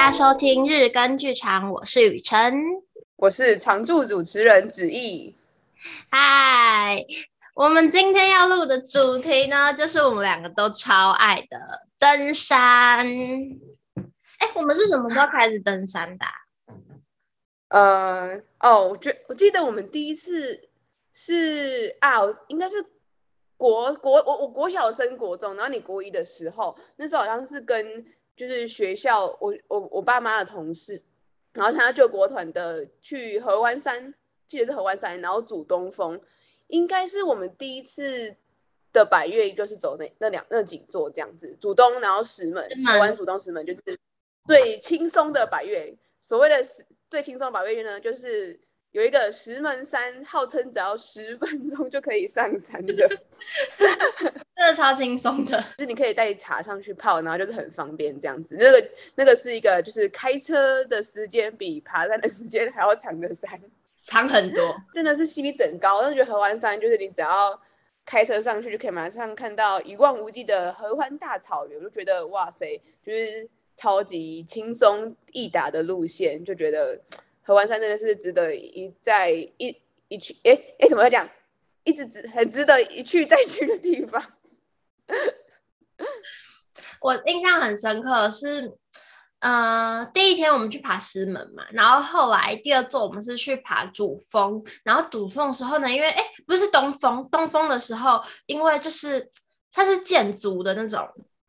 家收听日更剧场，我是雨辰，我是常驻主持人子毅。嗨，我们今天要录的主题呢，就是我们两个都超爱的登山。哎，我们是什么时候开始登山的啊？呃，哦，我觉我记得我们第一次是啊，应该是国国我我国小升国中，然后你国一的时候，那时候好像是跟。就是学校，我我我爸妈的同事，然后他救国团的去合湾山，记得是合湾山，然后主东风，应该是我们第一次的百越，就是走那那两那几座这样子，主东然后石门，合湾主东石门就是最轻松的百越，所谓的最轻松的百越呢，就是。有一个石门山，号称只要十分钟就可以上山的，真的超轻松的。就是你可以带茶上去泡，然后就是很方便这样子。那个那个是一个，就是开车的时间比爬山的时间还要长的山，长很多，真的是 CP 值很高。但是觉得合欢山就是你只要开车上去就可以马上看到一望无际的合欢大草原，我就觉得哇塞，就是超级轻松易达的路线，就觉得。合欢山真的是值得一再一一去，哎哎，怎么会讲？一直值很值得一去再去的地方。我印象很深刻是，呃，第一天我们去爬石门嘛，然后后来第二座我们是去爬主峰，然后主峰的时候呢，因为哎不是东峰，东峰的时候，因为就是它是建筑的那种。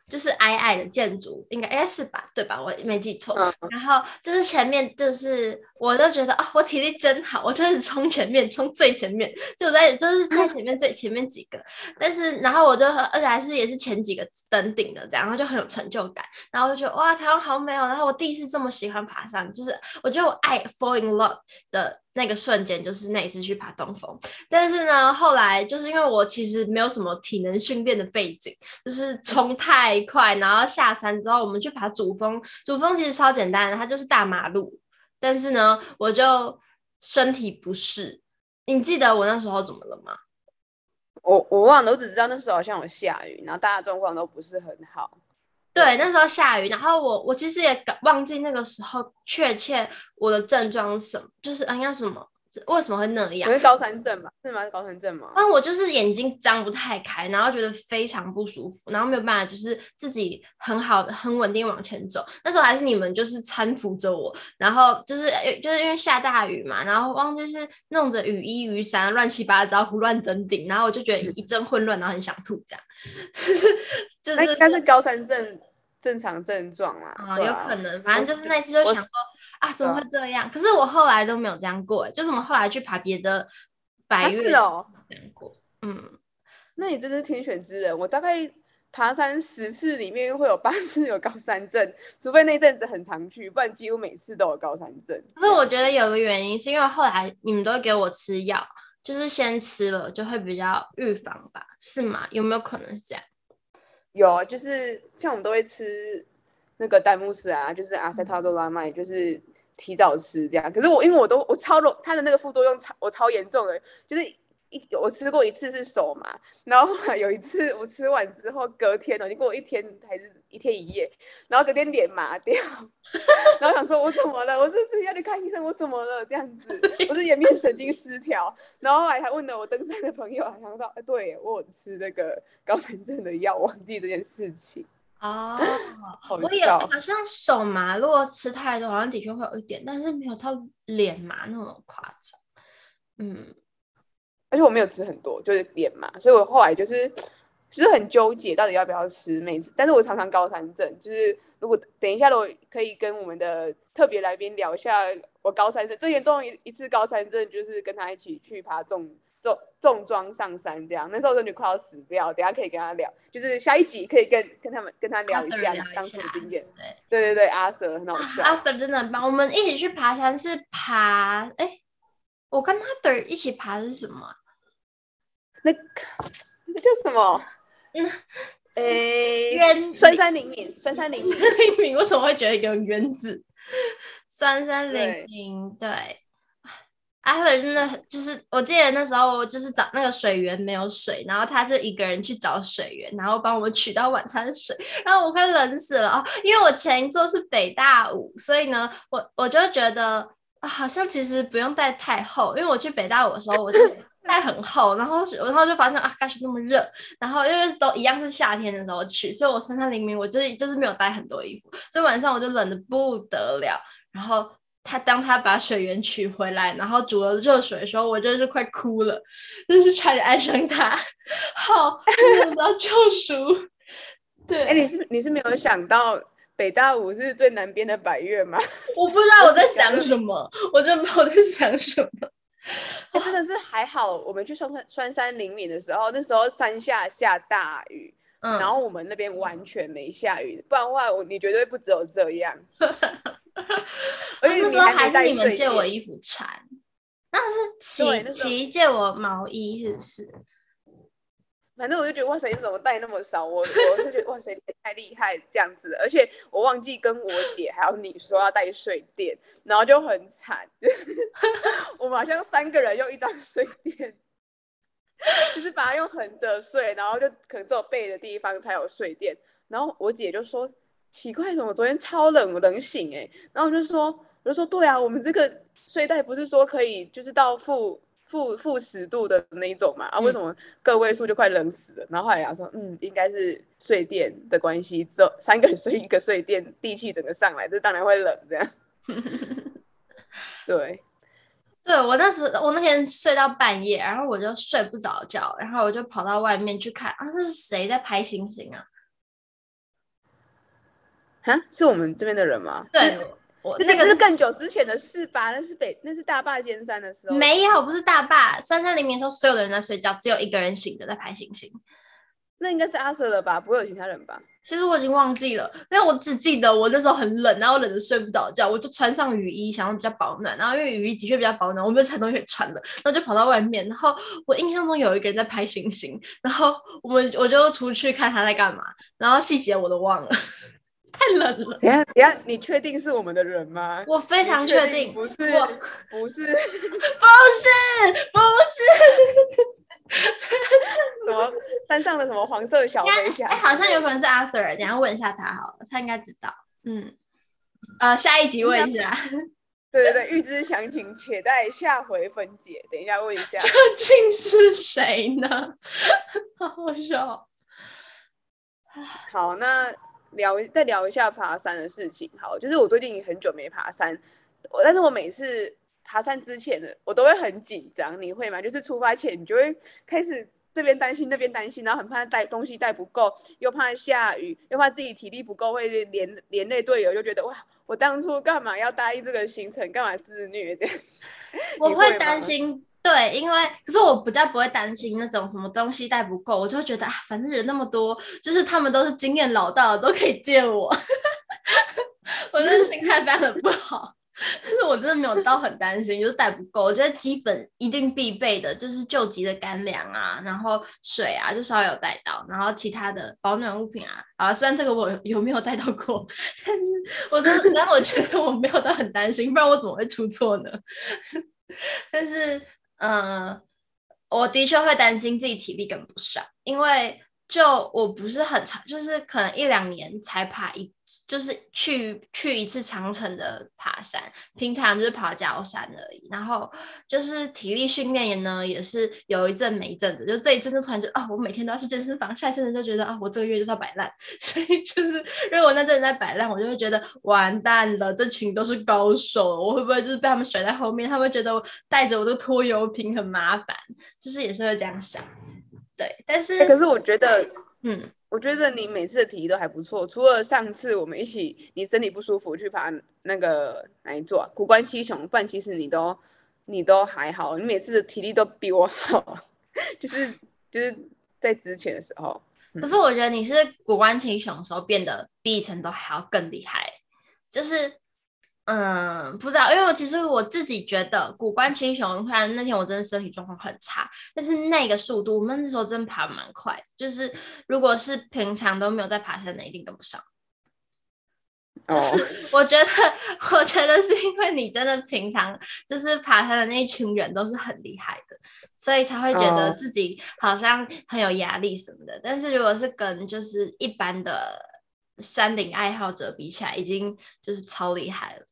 就是矮矮的建筑，应该应该是吧，对吧？我没记错。嗯、然后就是前面，就是我都觉得啊、我体力真好，我就是冲前面，冲最前面，就在就是在前面最前面几个。但是然后我就而且还是也是前几个登顶的这样，然后就很有成就感。然后我就觉得哇，台湾好美哦。然后我第一次这么喜欢爬山，就是我觉得我爱 fall in love 的。那个瞬间就是那一次去爬东峰，但是呢，后来就是因为我其实没有什么体能训练的背景，就是冲太快，然后下山之后我们去爬主峰，主峰其实超简单的，它就是大马路，但是呢，我就身体不适。你记得我那时候怎么了吗？我我忘了，我只知道那时候好像有下雨，然后大家状况都不是很好。对，那时候下雨，然后我我其实也忘记那个时候确切我的症状是什么，就是哎呀什么，为什么会那样？是高山症吧？是吗？是高山症吗？啊，我就是眼睛张不太开，然后觉得非常不舒服，然后没有办法，就是自己很好的、很稳定往前走。那时候还是你们就是搀扶着我，然后就是就是因为下大雨嘛，然后忘记是弄着雨衣、雨伞，乱七八糟胡乱登顶，然后我就觉得一阵混乱，然后很想吐这样。就是应该是高山症正常症状啦，啊，有可能，反正就是那次就想说啊，怎么会这样？可是我后来都没有这样过，就是我们后来去爬别的百岳，是哦，这样过。嗯，那你真是天选之人。我大概爬山十次里面会有八次有高山症，除非那阵子很常去，不然几乎每次都有高山症。可是我觉得有个原因是因为后来你们都会给我吃药，就是先吃了就会比较预防吧？是吗？有没有可能是这样？有，就是像我们都会吃那个丹木斯啊，就是阿塞特多拉麦，就是提早吃这样。可是我因为我都我超了，它的那个副作用超我超严重的，就是一我吃过一次是手麻，然后后来有一次我吃完之后隔天哦，已经过一天还是一天一夜，然后隔天脸麻掉，然后想说我怎么了？我是不是要去看医生？我怎么了？这样子，我是颜面神经失调。然后后来还问了我登山的朋友，还想到哎，对我有吃那个高山症的药，忘记这件事情哦。我也好像手麻，如果吃太多，好像的确会有一点，但是没有到脸麻那么夸张。嗯，而且我没有吃很多，就是脸麻，所以我后来就是。就是很纠结，到底要不要吃。每次，但是我常常高山症，就是如果等一下，我可以跟我们的特别来宾聊一下我高山症最严重一一次高山症，就是跟他一起去爬重重重装上山这样。那时候真的快要死掉，等下可以跟他聊，就是下一集可以跟跟他们跟他聊一下当时的经验。对对对对，阿 Sir 很好笑，阿 Sir 真的很棒。我们一起去爬山是爬，哎、欸，我跟阿 Sir 一起爬的是什么？那个那叫什么？嗯，诶，原酸山灵敏，酸山灵敏 为什么会觉得有原子？酸山灵敏，对，阿飞真的就是，我记得那时候就是找那个水源没有水，然后他就一个人去找水源，然后帮我们取到晚餐水，然后我快冷死了哦，因为我前一座是北大五，所以呢，我我就觉得好像其实不用带太厚，因为我去北大五的时候我就 带很厚，然后然后就发现啊，该是那么热，然后因为都一样是夏天的时候去，所以我身上明明我就是就是没有带很多衣服，所以晚上我就冷的不得了，然后。他当他把水源取回来，然后煮了热水的时候，我真是快哭了，真是差点爱上他，好得到救赎。对，哎、欸，你是你是没有想到北大五是最南边的百越吗？我不知道我在想什么，我真不知道我在想什么。欸、真的是还好，我们去双山双山灵敏的时候，那时候山下下大雨，嗯，然后我们那边完全没下雨，不然的话，我你绝对不只有这样。那时候还是你们借我衣服穿，那是琪琪借我毛衣，是不是？反正我就觉得哇塞，你怎么带那么少？我我就觉得哇塞，你太厉害这样子。而且我忘记跟我姐还有你说要带睡垫，然后就很惨，就 是我们好像三个人用一张睡垫，就是把它用横着睡，然后就可能只有背的地方才有睡垫。然后我姐就说。奇怪，怎么昨天超冷，冷醒哎、欸，然后我就说，我就说对啊，我们这个睡袋不是说可以就是到负负负十度的那一种嘛，啊，为什么个位数就快冷死了？然后后来他说，嗯，应该是睡垫的关系，只有三个人睡一个睡垫，地气整个上来，这当然会冷这样。对，对我那时我那天睡到半夜，然后我就睡不着觉，然后我就跑到外面去看啊，那是谁在拍星星啊？哈，是我们这边的人吗？对，我那个是更久之前的事吧？那是北，那是大坝尖山的时候。没有，不是大坝，三三零零的时候，所有的人在睡觉，只有一个人醒着在拍星星。那应该是阿 Sir 了吧？不会有其他人吧？其实我已经忘记了，因为我只记得我那时候很冷，然后冷的睡不着觉，我就穿上雨衣，想要比较保暖。然后因为雨衣的确比较保暖，我没有其他东西可以穿的，然后就跑到外面。然后我印象中有一个人在拍星星，然后我们我就出去看他在干嘛，然后细节我都忘了。太冷了！等下，等下，你确定是我们的人吗？我非常确定，不是，我不是，不是，不是。什么山上的什么黄色小飞侠？哎、欸，好像有可能是 Arthur，等下问一下他好了，他应该知道。嗯，呃，下一集问一下。对对对，预知详情，且待下回分解。等一下问一下，究竟是谁呢？好好笑。好，那。聊再聊一下爬山的事情，好，就是我最近很久没爬山，我但是我每次爬山之前呢，我都会很紧张，你会吗？就是出发前你就会开始这边担心那边担心，然后很怕带东西带不够，又怕下雨，又怕自己体力不够会连连累队友，就觉得哇，我当初干嘛要答应这个行程，干嘛自虐这样？我会担心。对，因为可是我比较不会担心那种什么东西带不够，我就会觉得啊，反正人那么多，就是他们都是经验老道的，都可以借我。我真的心态非常的不好，但是我真的没有到很担心，就是带不够。我觉得基本一定必备的就是救急的干粮啊，然后水啊，就稍微有带到，然后其他的保暖物品啊，啊，虽然这个我有没有带到过，但是我真的，但我觉得我没有到很担心，不然我怎么会出错呢？但是。嗯，我的确会担心自己体力跟不上，因为就我不是很长，就是可能一两年才爬一。就是去去一次长城的爬山，平常就是爬郊山而已。然后就是体力训练也呢，也是有一阵没一阵的。就这一阵就突然就啊，我每天都要去健身房，下一阵就觉得啊，我这个月就是要摆烂。所以就是如果那阵在摆烂，我就会觉得完蛋了，这群都是高手，我会不会就是被他们甩在后面？他们会觉得我带着我的拖油瓶很麻烦，就是也是会这样想。对，但是、欸、可是我觉得，嗯。我觉得你每次的体力都还不错，除了上次我们一起你身体不舒服去爬那个哪一座啊，谷关七雄，不然其实你都你都还好，你每次的体力都比我好，就是就是在之前的时候。可是我觉得你是古关七雄的时候变得比以前都还要更厉害，就是。嗯，不知道，因为我其实我自己觉得谷关青雄，虽然那天我真的身体状况很差，但是那个速度，我们那时候真的爬蛮快，就是如果是平常都没有在爬山的，一定跟不上。就是我觉得，我觉得是因为你真的平常就是爬山的那一群人都是很厉害的，所以才会觉得自己好像很有压力什么的。但是如果是跟就是一般的山顶爱好者比起来，已经就是超厉害了。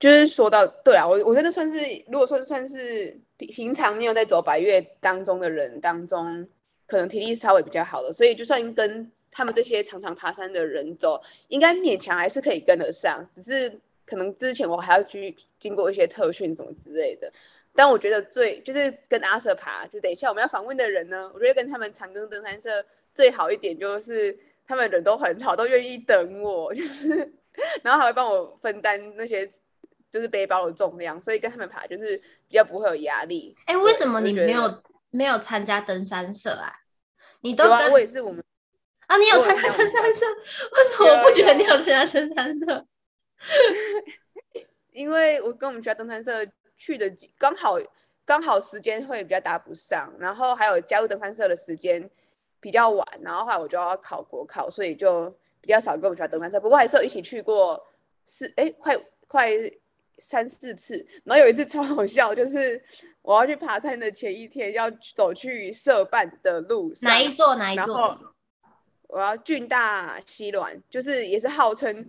就是说到对啊，我我真的算是，如果说算是平平常没有在走百岳当中的人当中，可能体力稍微比较好的，所以就算跟。他们这些常常爬山的人走，应该勉强还是可以跟得上，只是可能之前我还要去经过一些特训什么之类的。但我觉得最就是跟阿瑟爬，就等一下我们要访问的人呢，我觉得跟他们长庚登山社最好一点就是他们人都很好，都愿意等我，就是 然后还会帮我分担那些就是背包的重量，所以跟他们爬就是比较不会有压力。哎、欸，为什么你没有没有参加登山社啊？你都跟、啊、我也是我们。啊，你有参加登山社？为什么我不觉得你有参加登山社？因为我跟我们学校登山社去的刚好刚好时间会比较搭不上，然后还有加入登山社的时间比较晚，然后后来我就要考国考，所以就比较少跟我们学校登山社。不过还是有一起去过四哎，快快三四次。然后有一次超好笑，就是我要去爬山的前一天，要走去社办的路上，哪一座？哪一座？我要俊大西峦，就是也是号称，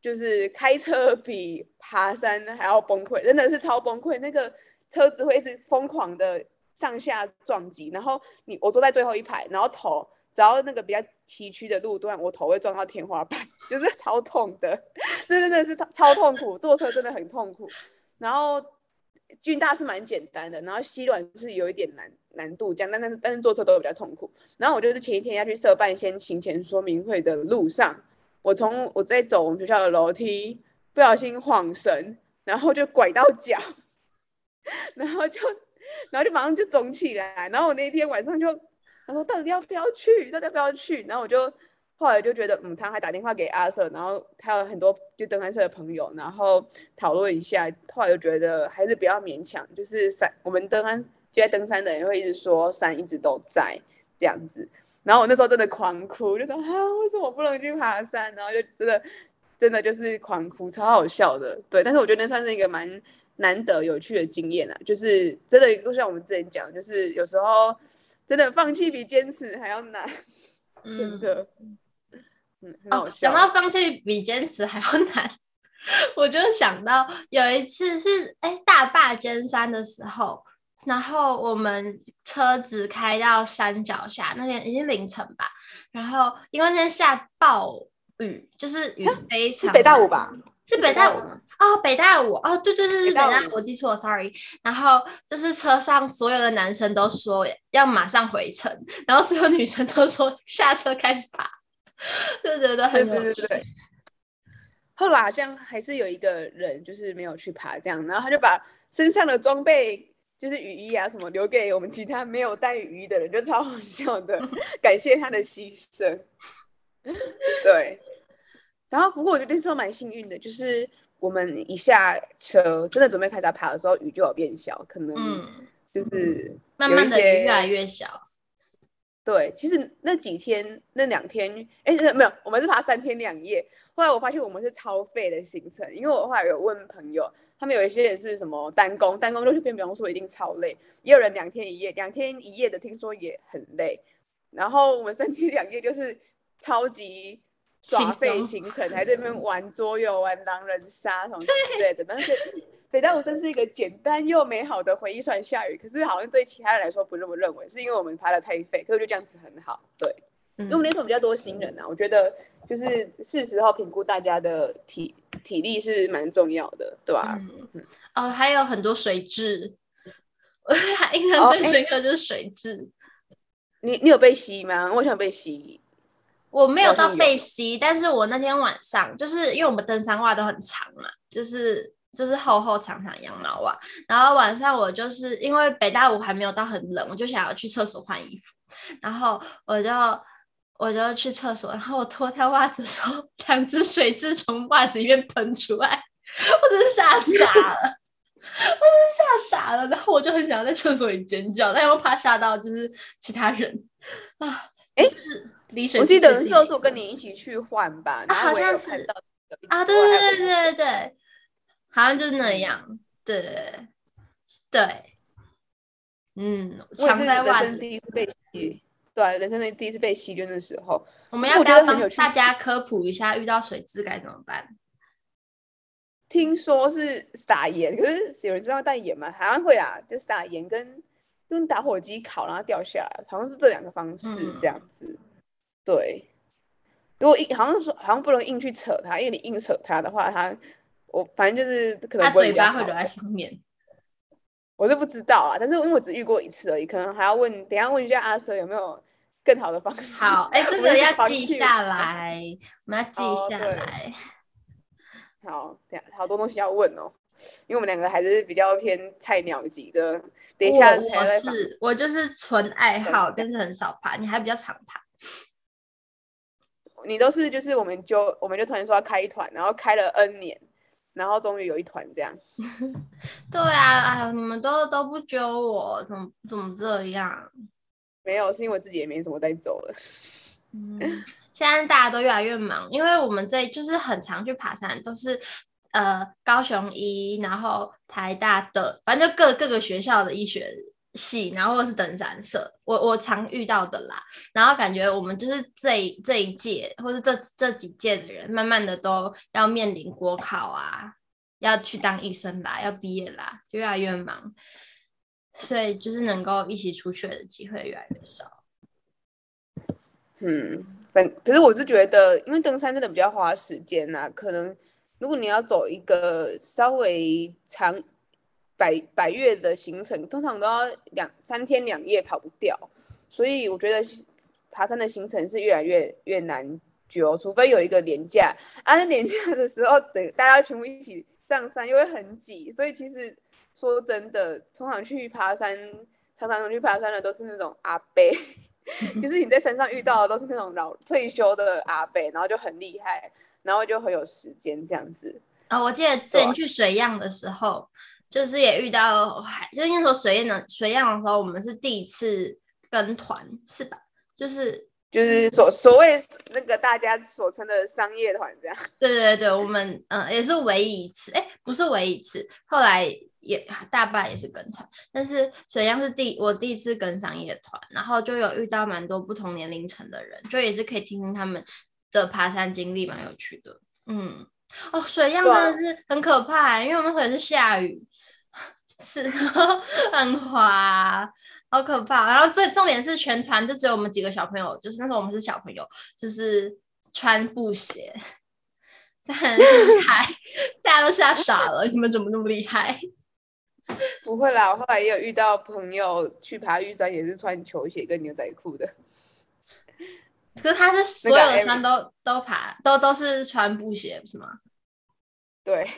就是开车比爬山还要崩溃，真的是超崩溃。那个车子会是疯狂的上下撞击，然后你我坐在最后一排，然后头只要那个比较崎岖的路段，我头会撞到天花板，就是超痛的，那真的是超痛苦，坐车真的很痛苦。然后军大是蛮简单的，然后西软是有一点难。难度这样，但但是但是坐车都比较痛苦。然后我就是前一天要去社办先行前说明会的路上，我从我在走我们学校的楼梯，不小心晃神，然后就拐到脚，然后就然后就马上就肿起来。然后我那天晚上就他说到底要不要去，到底要不要去？然后我就后来就觉得，嗯，他还打电话给阿瑟然后他有很多就登山社的朋友，然后讨论一下，后来就觉得还是不要勉强，就是山我们登山。就在登山的人会一直说山一直都在这样子，然后我那时候真的狂哭，就说啊，为什么我不能去爬山？然后就真的真的就是狂哭，超好笑的。对，但是我觉得那算是一个蛮难得有趣的经验啊，就是真的就像我们之前讲，就是有时候真的放弃比坚持还要难，真的。嗯，很好笑。哦，想到放弃比坚持还要难，我就想到有一次是哎大坝尖山的时候。然后我们车子开到山脚下，那天已经凌晨吧。然后因为那天下暴雨，就是雨非常。是北大武吧？是北大武哦，北大五哦，对对对对，北大，我记错了，sorry。然后就是车上所有的男生都说要马上回程，然后所有女生都说下车开始爬。对对对，很对对对对。后来好像还是有一个人就是没有去爬，这样，然后他就把身上的装备。就是雨衣啊什么留给我们其他没有带雨衣的人，就超好笑的，感谢他的牺牲。对，然后不过我觉得那时候蛮幸运的，就是我们一下车，真的准备开始爬的时候，雨就有变小，可能就是慢慢的越来越小。对，其实那几天那两天，哎，没有，我们是爬三天两夜。后来我发现我们是超费的行程，因为我后来有问朋友，他们有一些也是什么单工，单工就偏比方说一定超累，也有人两天一夜，两天一夜的听说也很累。然后我们三天两夜就是超级耍废行程，还在那边玩桌游、玩狼人杀什么之类的，但是。北大武真是一个简单又美好的回忆。虽然下雨，可是好像对其他人来说不这么认为，是因为我们爬的太废。可是就这样子很好，对。嗯、因为我们那时候比较多新人啊，我觉得就是是时候评估大家的体体力是蛮重要的，对吧？嗯嗯、哦，还有很多水质，我 还印象最深刻就是水质、哦欸。你你有被吸吗？我想被吸。我没有到被吸，但是我那天晚上就是因为我们登山袜都很长嘛，就是。就是厚厚长长羊毛袜，然后晚上我就是因为北大五还没有到很冷，我就想要去厕所换衣服，然后我就我就去厕所，然后我脱掉袜子的时候，两只水蛭从袜子里面喷出来，我真是吓傻了，我真是吓傻了，然后我就很想要在厕所里尖叫，但又怕吓到就是其他人。啊，哎，就是离我记得是我跟你一起去换吧，啊，好像是啊，对对对对对对，好像就是那样，对对对，嗯，藏在袜子第一次被吸，对，人生的第一次被洗，就那时候，我们要不要帮大家科普一下，遇到水蛭该怎么办？听说是撒盐，可是有人知道带盐吗？好像会啊，就撒盐跟用打火机烤，然后掉下来，好像是这两个方式这样子。嗯、对，如果硬好像说好像不能硬去扯它，因为你硬扯它的话，它我反正就是可能它嘴巴会留在上面。我是不知道啊，但是因为我只遇过一次而已，可能还要问，等一下问一下阿 Sir 有没有更好的方式。好，哎、欸，这个要记下来，我们要记下来。哦 好，等下好多东西要问哦，因为我们两个还是比较偏菜鸟级的。等一下我，我是我就是纯爱好，但是很少爬。你还比较常爬。你都是就是我们就我们就突然说要开一团，然后开了 N 年，然后终于有一团这样。对啊，哎呀，你们都都不揪我，怎么怎么这样？没有，是因为我自己也没什么在走了。嗯。现在大家都越来越忙，因为我们这就是很常去爬山，都是呃高雄医，然后台大的，反正就各各个学校的医学系，然后或者是登山社，我我常遇到的啦。然后感觉我们就是这一这一届，或是这这几届的人，慢慢的都要面临国考啊，要去当医生啦，要毕业啦，就越来越忙，所以就是能够一起出去的机会越来越少。嗯。本可是我是觉得，因为登山真的比较花时间呐、可能如果你要走一个稍微长百百月的行程，通常都要两三天两夜跑不掉。所以我觉得爬山的行程是越来越越难揪，除非有一个年假。啊，那连假的时候，等大家全部一起上山，又会很挤。所以其实说真的，通常去爬山，常常去爬山的都是那种阿伯。就是你在山上遇到的都是那种老退休的阿伯，然后就很厉害，然后就很有时间这样子。啊、哦，我记得之前去水漾的时候，就是也遇到，就应该说水漾的水样的时候，我们是第一次跟团，是吧？就是就是所所谓那个大家所称的商业团这样。对对对，我们嗯也是唯一一次，哎，不是唯一一次，后来。也大半也是跟团，但是水样是第我第一次跟商业团，然后就有遇到蛮多不同年龄层的人，就也是可以听听他们的爬山经历，蛮有趣的。嗯，哦，水样真的是很可怕，欸，因为我们可能是下雨，是很滑，好可怕。然后最重点是全团就只有我们几个小朋友，就是那时候我们是小朋友，就是穿布鞋，很厉害，大家都吓傻了，你们怎么那么厉害？不会啦，我后来也有遇到朋友去爬玉山，也是穿球鞋跟牛仔裤的。可是他是 所有的山都、那个、都爬，都都是穿布鞋，是吗？对，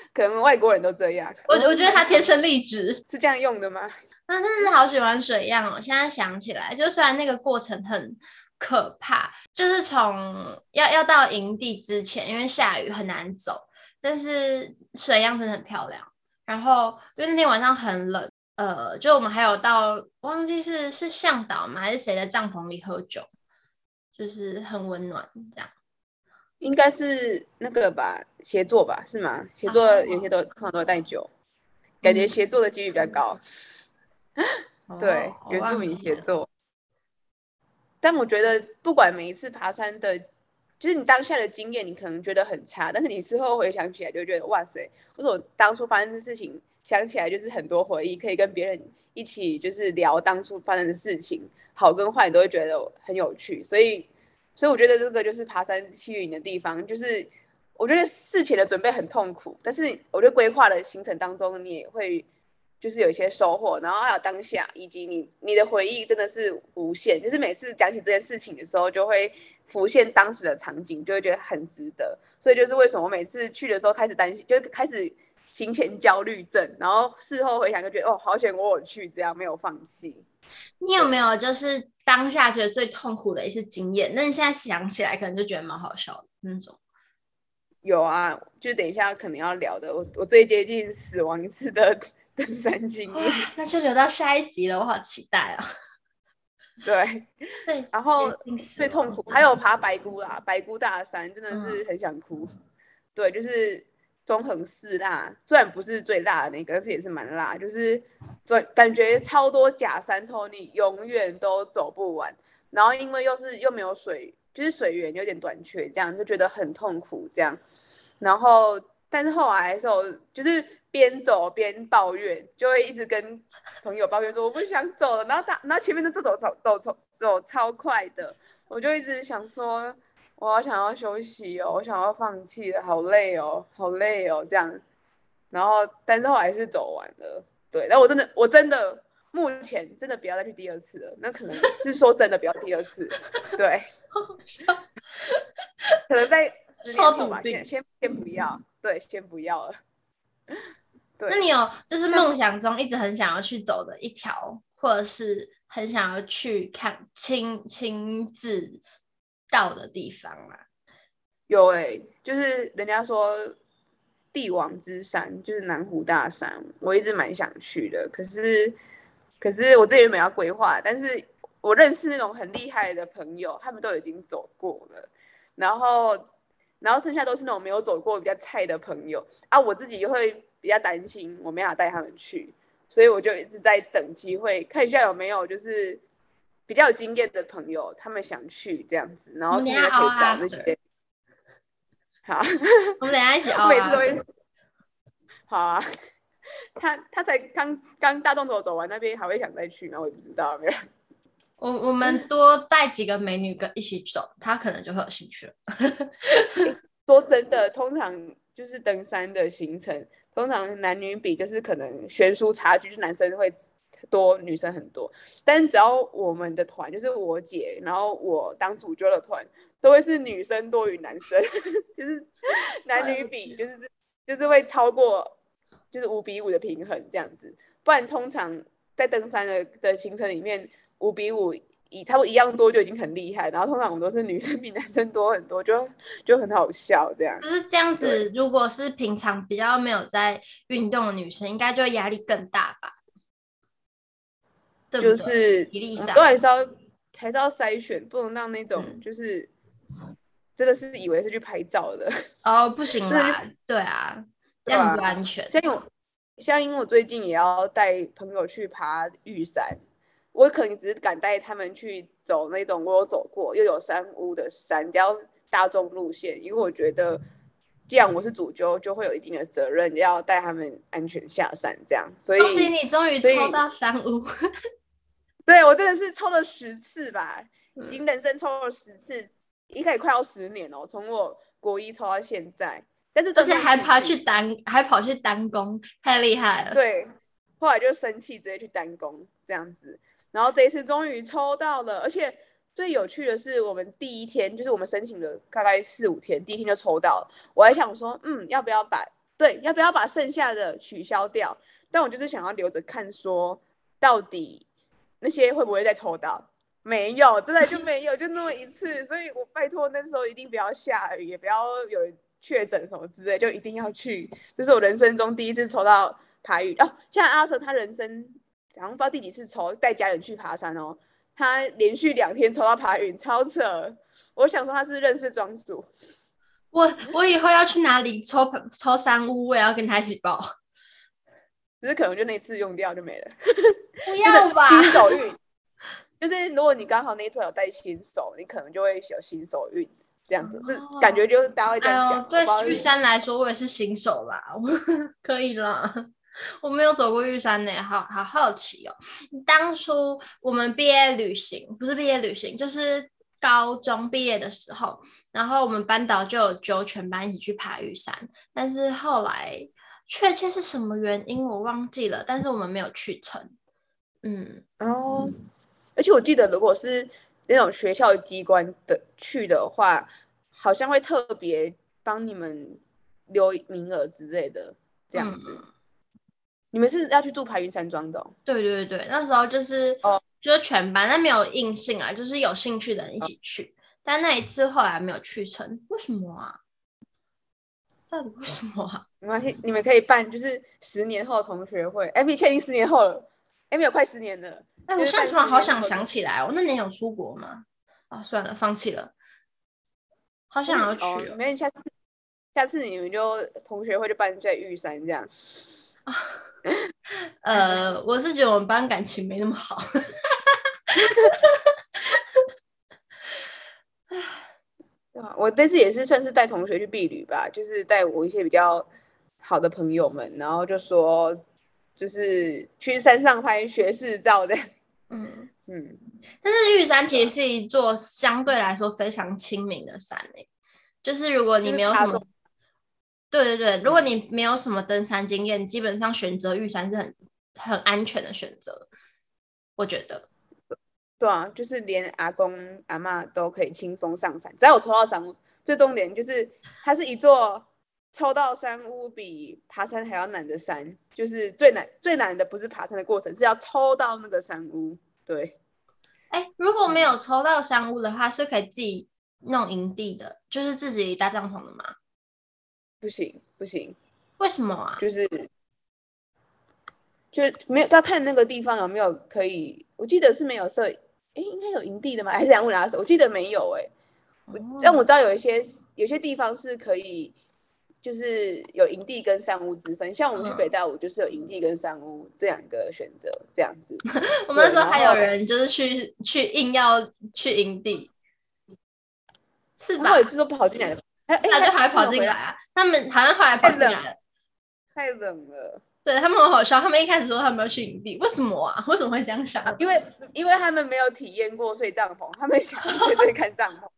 可能外国人都这样。我我觉得他天生丽质，是这样用的吗？那真是好喜欢水样哦！现在想起来，就虽然那个过程很可怕，就是从要要到营地之前，因为下雨很难走，但是水样真的很漂亮。然后因为那天晚上很冷，呃，就我们还有到忘记是是向导吗还是谁的帐篷里喝酒，就是很温暖这样。应该是那个吧，协作吧，是吗？协作有些都通常都会带酒，感觉协作的几率比较高。嗯、对，原住民协作。但我觉得不管每一次爬山的。就是你当下的经验，你可能觉得很差，但是你之后回想起来，就觉得哇塞，或者我当初发生的事情，想起来就是很多回忆，可以跟别人一起就是聊当初发生的事情，好跟坏，你都会觉得很有趣。所以，所以我觉得这个就是爬山吸引的地方，就是我觉得事前的准备很痛苦，但是我觉得规划的行程当中，你也会就是有一些收获，然后还有当下以及你你的回忆真的是无限，就是每次讲起这件事情的时候，就会。浮现当时的场景，就会觉得很值得，所以就是为什么每次去的时候开始担心，就开始行前焦虑症，然后事后回想就觉得哦，好险我有去，这样没有放弃。你有没有就是当下觉得最痛苦的一次经验？那你现在想起来可能就觉得蛮好笑的那种。有啊，就等一下可能要聊的，我我最接近死亡一次的登山经验，那就留到下一集了，我好期待啊、哦！对，对，然后最痛苦还有爬白姑啦，白姑大山真的是很想哭。嗯、对，就是中横四辣，虽然不是最辣的那个，但是也是蛮辣，就是对，感觉超多假山头，你永远都走不完。然后因为又是又没有水，就是水源有点短缺，这样就觉得很痛苦这样。然后但是后来的时候，就是。边走边抱怨，就会一直跟朋友抱怨说我不想走了。然后他，然后前面的这走走走走走超快的，我就一直想说，我好想要休息哦，我想要放弃了，好累哦，好累哦，这样。然后，但是后来是走完了，对。但我真的，我真的目前真的不要再去第二次了。那可能是说真的不要第二次，对。可能在 十年后吧，先先先不要，对，先不要了。对那你有就是梦想中一直很想要去走的一条，或者是很想要去看亲亲自到的地方啦？有哎、就是人家说帝王之山就是南湖大山，我一直蛮想去的。可是可是我这里没有规划，但是我认识那种很厉害的朋友，他们都已经走过了，然后然后剩下都是那种没有走过比较菜的朋友啊，我自己会。比较担心我没法带他们去，所以我就一直在等机会，看一下有没有就是比较有经验的朋友，他们想去这样子，然后现在可以找那些。好，我们等下一起 熬。每次都会。好啊。他他才刚刚大众走走完那边，还会想再去吗？我也不知道。我我们多带几个美女跟一起走，他可能就会有兴趣了。说真的，通常就是登山的行程。通常男女比就是可能悬殊差距，就是男生会多，女生很多。但只要我们的团，就是我姐，然后我当主角的团，都会是女生多于男生，就是 男女比就是就是会超过，就是五比五的平衡这样子。不然通常在登山的的行程里面，五比五。以差不多一样多就已经很厉害，然后通常我们都是女生比男生多很多，就就很好笑这样。就是这样子，如果是平常比较没有在运动的女生，应该就压力更大吧？就是都还是要还是要筛选，不能让那种就是、嗯、真的是以为是去拍照的 哦，不行啦，对啊，这样不安全。像我像因为我最近也要带朋友去爬玉山。我可能只是敢带他们去走那种我有走过又有山屋的山，比较大众路线，因为我觉得既然我是主揪，就会有一定的责任要带他们安全下山，这样。所以恭喜你终于抽到山屋。对，我真的是抽了十次吧，已经人生抽了十次，应该也快要十年哦，从我国一抽到现在。但是而且还跑去单，还跑去单攻，太厉害了。对，后来就生气，直接去单攻这样子。然后这一次终于抽到了，而且最有趣的是，我们第一天就是我们申请了大概四五天，第一天就抽到了。我还想说，嗯，要不要把对，要不要把剩下的取消掉？但我就是想要留着看，说到底那些会不会再抽到？没有，真的就没有，就那么一次。所以我拜托那时候一定不要下雨，也不要有确诊什么之类，就一定要去。这是我人生中第一次抽到爬玉哦。像阿 Sir 他人生。然后不知道第几次抽带家人去爬山哦，他连续两天抽到爬云，超扯！我想说他是认识庄主，我我以后要去哪里抽抽山屋，我也要跟他一起报。只是可能就那次用掉就没了，不 要吧？新手运就是如果你刚好那一团有带新手，你可能就会有新手运这样子，感觉就是大家会这样讲。哎、对玉山来说，我也是新手啦，可以了。我没有走过玉山呢，好好好奇哦。当初我们毕业旅行，不是毕业旅行，就是高中毕业的时候，然后我们班导就有揪全班一起去爬玉山，但是后来确切是什么原因我忘记了，但是我们没有去成。嗯，哦，而且我记得，如果是那种学校机关的去的话，好像会特别帮你们留名额之类的，这样子。嗯你们是要去住排云山庄的？对对对，那时候就是哦，就是全班，但没有硬性啊，就是有兴趣的人一起去。哦、但那一次后来没有去成，为什么啊？到底为什么啊？没关系，你们可以办，就是十年后的同学会。哎，你确定十年后了？哎，没有，快十年了。哎，我现在突然好想想起来，我那年有出国吗？啊，算了，放弃了。好想要去哦。没，下次下次你们就同学会就办在玉山这样。呃，我是觉得我们班感情没那么好。我这次也是算是带同学去避旅吧，就是带我一些比较好的朋友们，然后就说就是去山上拍学士照的。嗯嗯，但是玉山其实是一座相对来说非常亲民的山诶，就是如果你没有什么，对对对，如果你没有什么登山经验，基本上选择玉山是很很安全的选择，我觉得。对啊，就是连阿公阿嬷都可以轻松上山，只要我抽到山屋。最重点就是它是一座抽到山屋比爬山还要难的山，就是最难最难的不是爬山的过程，是要抽到那个山屋。对，哎、欸，如果没有抽到山屋的话，是可以自己弄营地的，就是自己搭帐篷的吗？不行不行，为什么啊？就是就没有要看那个地方有没有可以，我记得是没有设。哎，应该有营地的吗？还是两户拉手？我记得没有哎。但我知道有一些有些地方是可以，就是有营地跟山屋之分。像我们去北大武，就是有营地跟山屋这两个选择，这样子。我们那时候还有人就是去去硬要去营地，是吧？也不是说跑进来的，那就还跑进来啊？他们好像后来跑进来了，太冷了。对，他们很好笑，他们一开始说他们要去营地，为什么啊？为什么会这样想？因为因为他们没有体验过睡帐篷，他们想睡睡看帐篷。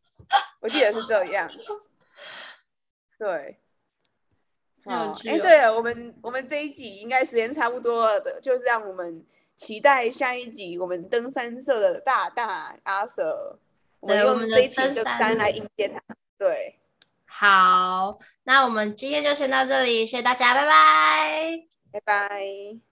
我记得是这样。对。好，哎、欸，对了，我们我们这一集应该时间差不多了的，就是让我们期待下一集我们登山社的大大阿 Sir，我们用这一集的山来迎接他。对。好，那我们今天就先到这里，谢谢大家，拜拜。拜拜。